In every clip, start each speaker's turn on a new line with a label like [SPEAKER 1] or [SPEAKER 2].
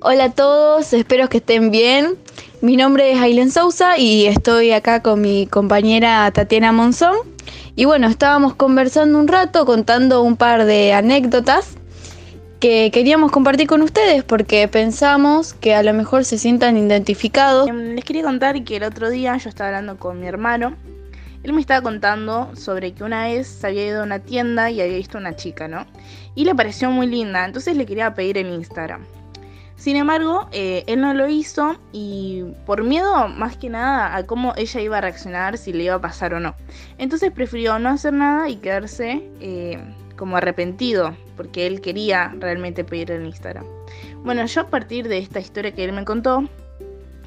[SPEAKER 1] Hola a todos, espero que estén bien. Mi nombre es Ailen Sousa y estoy acá con mi compañera Tatiana Monzón. Y bueno, estábamos conversando un rato, contando un par de anécdotas que queríamos compartir con ustedes porque pensamos que a lo mejor se sientan identificados.
[SPEAKER 2] Em, les quería contar que el otro día yo estaba hablando con mi hermano. Él me estaba contando sobre que una vez se había ido a una tienda y había visto una chica, ¿no? Y le pareció muy linda, entonces le quería pedir el Instagram. Sin embargo, eh, él no lo hizo y por miedo más que nada a cómo ella iba a reaccionar, si le iba a pasar o no. Entonces prefirió no hacer nada y quedarse eh, como arrepentido porque él quería realmente pedir el Instagram. Bueno, yo a partir de esta historia que él me contó,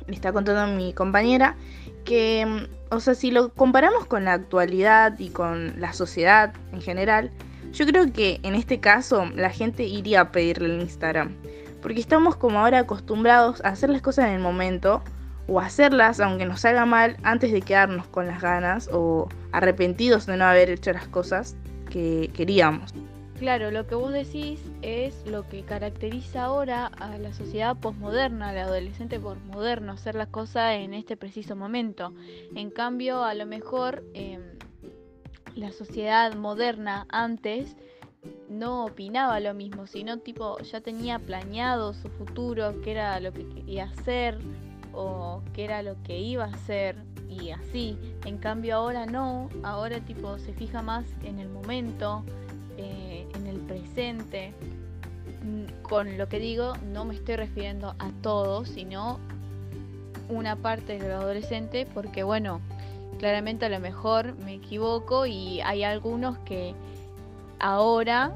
[SPEAKER 2] le está contando mi compañera, que, o sea, si lo comparamos con la actualidad y con la sociedad en general, yo creo que en este caso la gente iría a pedirle el Instagram porque estamos como ahora acostumbrados a hacer las cosas en el momento o hacerlas aunque nos salga mal antes de quedarnos con las ganas o arrepentidos de no haber hecho las cosas que queríamos.
[SPEAKER 1] Claro, lo que vos decís es lo que caracteriza ahora a la sociedad posmoderna, al adolescente posmoderno, hacer las cosas en este preciso momento. En cambio, a lo mejor em, la sociedad moderna antes no opinaba lo mismo, sino tipo ya tenía planeado su futuro, qué era lo que quería hacer o qué era lo que iba a hacer y así. En cambio ahora no, ahora tipo se fija más en el momento, eh, en el presente. Mm, con lo que digo, no me estoy refiriendo a todos, sino una parte del adolescente, porque bueno, claramente a lo mejor me equivoco y hay algunos que ahora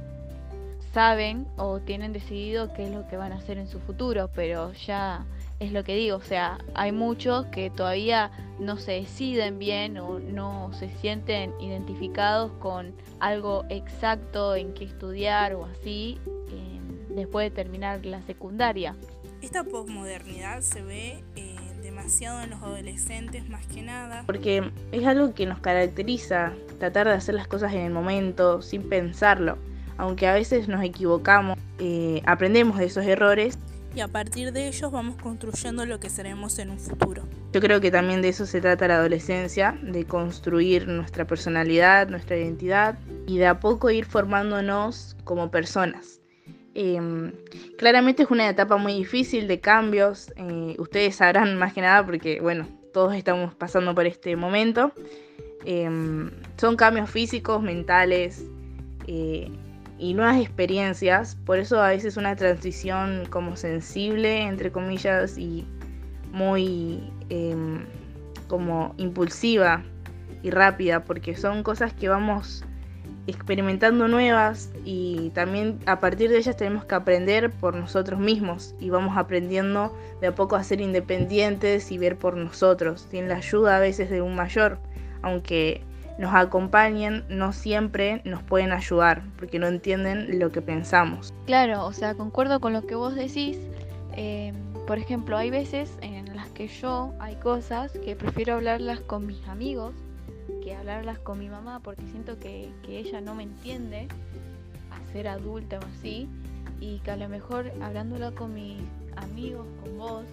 [SPEAKER 1] saben o tienen decidido qué es lo que van a hacer en su futuro, pero ya es lo que digo, o sea, hay muchos que todavía no se deciden bien o no se sienten identificados con algo exacto en qué estudiar o así después de terminar la secundaria.
[SPEAKER 3] Esta posmodernidad se ve eh, demasiado en los adolescentes más que nada.
[SPEAKER 2] Porque es algo que nos caracteriza, tratar de hacer las cosas en el momento, sin pensarlo. Aunque a veces nos equivocamos, eh, aprendemos de esos errores.
[SPEAKER 3] Y a partir de ellos vamos construyendo lo que seremos en un futuro.
[SPEAKER 2] Yo creo que también de eso se trata la adolescencia, de construir nuestra personalidad, nuestra identidad y de a poco ir formándonos como personas. Em, claramente es una etapa muy difícil de cambios, eh, ustedes sabrán más que nada porque, bueno, todos estamos pasando por este momento. Em, son cambios físicos, mentales eh, y nuevas experiencias, por eso a veces una transición como sensible, entre comillas, y muy em, como impulsiva y rápida, porque son cosas que vamos experimentando nuevas y también a partir de ellas tenemos que aprender por nosotros mismos y vamos aprendiendo de a poco a ser independientes y ver por nosotros, sin la ayuda a veces de un mayor, aunque nos acompañen, no siempre nos pueden ayudar porque no entienden lo que pensamos.
[SPEAKER 1] Claro, o sea, concuerdo con lo que vos decís. Eh, por ejemplo, hay veces en las que yo hay cosas que prefiero hablarlas con mis amigos que hablarlas con mi mamá porque siento que, ella no me entiende a ser adulta o así y que a lo mejor hablándolo con mis amigos, con vos,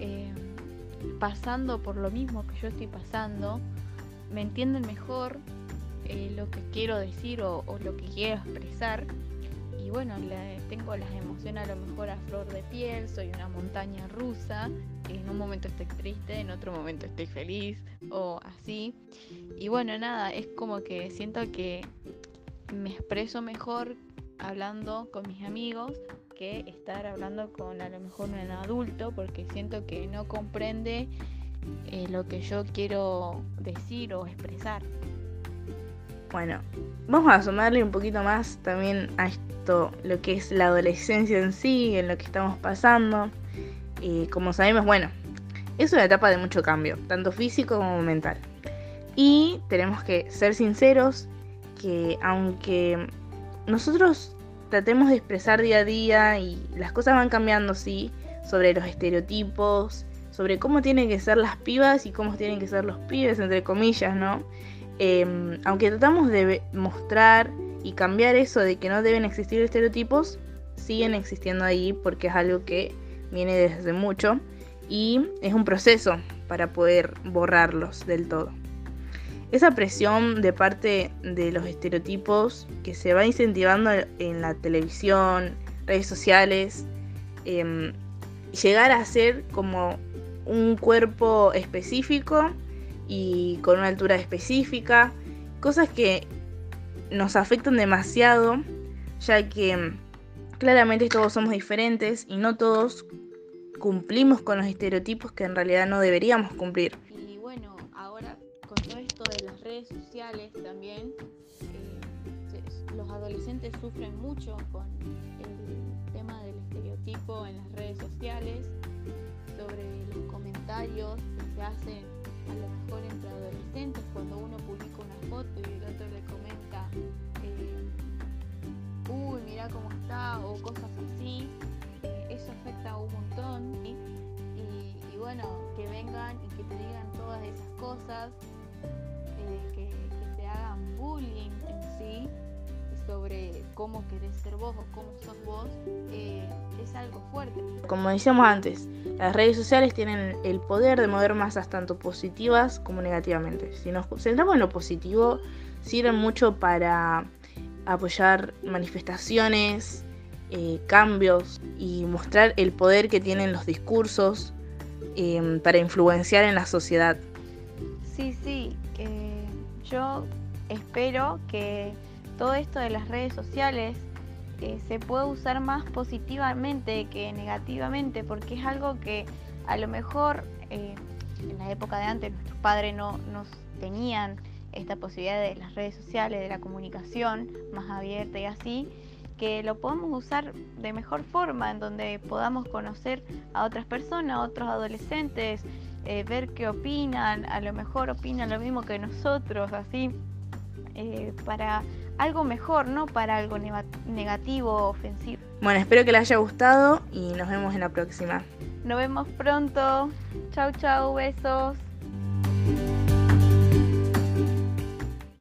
[SPEAKER 1] em, pasando por lo mismo que yo estoy pasando, me entienden mejor eh, lo que quiero decir o, lo que quiero expresar. Y bueno, tengo las emociones a lo mejor a flor de piel, soy una montaña rusa en un momento estoy triste, en otro momento estoy feliz o así. Y bueno, nada, es como que siento que me expreso mejor hablando con mis amigos que estar hablando con a lo mejor un adulto porque siento que no comprende eh, lo que yo quiero decir o expresar.
[SPEAKER 2] Bueno, vamos a sumarle un poquito más también a esto, lo que es la adolescencia en sí, en lo que estamos pasando. Y como sabemos, bueno, es una etapa de mucho cambio, tanto físico como mental. Y tenemos que ser sinceros que aunque nosotros tratemos de expresar día a día y las cosas van cambiando, sí, sobre los estereotipos, sobre cómo tienen que ser las pibas y cómo tienen que ser los pibes, entre comillas, ¿no? Em, aunque tratamos de mostrar y cambiar eso de que no deben existir estereotipos, siguen existiendo ahí porque es algo que viene desde mucho y es un proceso para poder borrarlos del todo. Esa presión de parte de los estereotipos que se va incentivando en la televisión, redes sociales, em, llegar a ser como un cuerpo específico y con una altura específica, cosas que nos afectan demasiado, ya que em, claramente todos somos diferentes y no todos cumplimos con los estereotipos que en realidad no deberíamos cumplir.
[SPEAKER 1] Y bueno, ahora con todo esto de las redes sociales también, eh, los adolescentes sufren mucho con el tema del estereotipo en las redes sociales, sobre los comentarios que se hacen a lo mejor entre adolescentes cuando uno publica una foto y el otro le comenta, eh, uy, mira cómo está, o cosas así eso afecta un montón y, bueno, que vengan y que te digan todas esas cosas, eh, que, te hagan bullying en sí sobre cómo querés ser vos o cómo sos vos, eh, algo fuerte.
[SPEAKER 2] Como decíamos antes, las redes sociales tienen el poder de mover masas tanto positivas como negativamente. Si nos centramos en lo positivo, sirven mucho para apoyar manifestaciones, eh, cambios y mostrar el poder que tienen los discursos em, para influenciar en la sociedad.
[SPEAKER 1] Sí, sí, yo espero que todo esto de las redes sociales eh, se pueda usar más positivamente que negativamente, porque es algo que a lo mejor eh, en la época de antes nuestros padres no nos tenían esta posibilidad de las redes sociales, de la comunicación más abierta y así, que lo podamos usar de mejor forma, en donde podamos conocer a otras personas, a otros adolescentes, eh, ver qué opinan, a lo mejor opinan lo mismo que nosotros, así, eh, para algo mejor, no para algo negativo o ofensivo.
[SPEAKER 2] Bueno, espero que les haya gustado y nos vemos en la próxima.
[SPEAKER 1] Nos vemos pronto. Chau, chau, besos.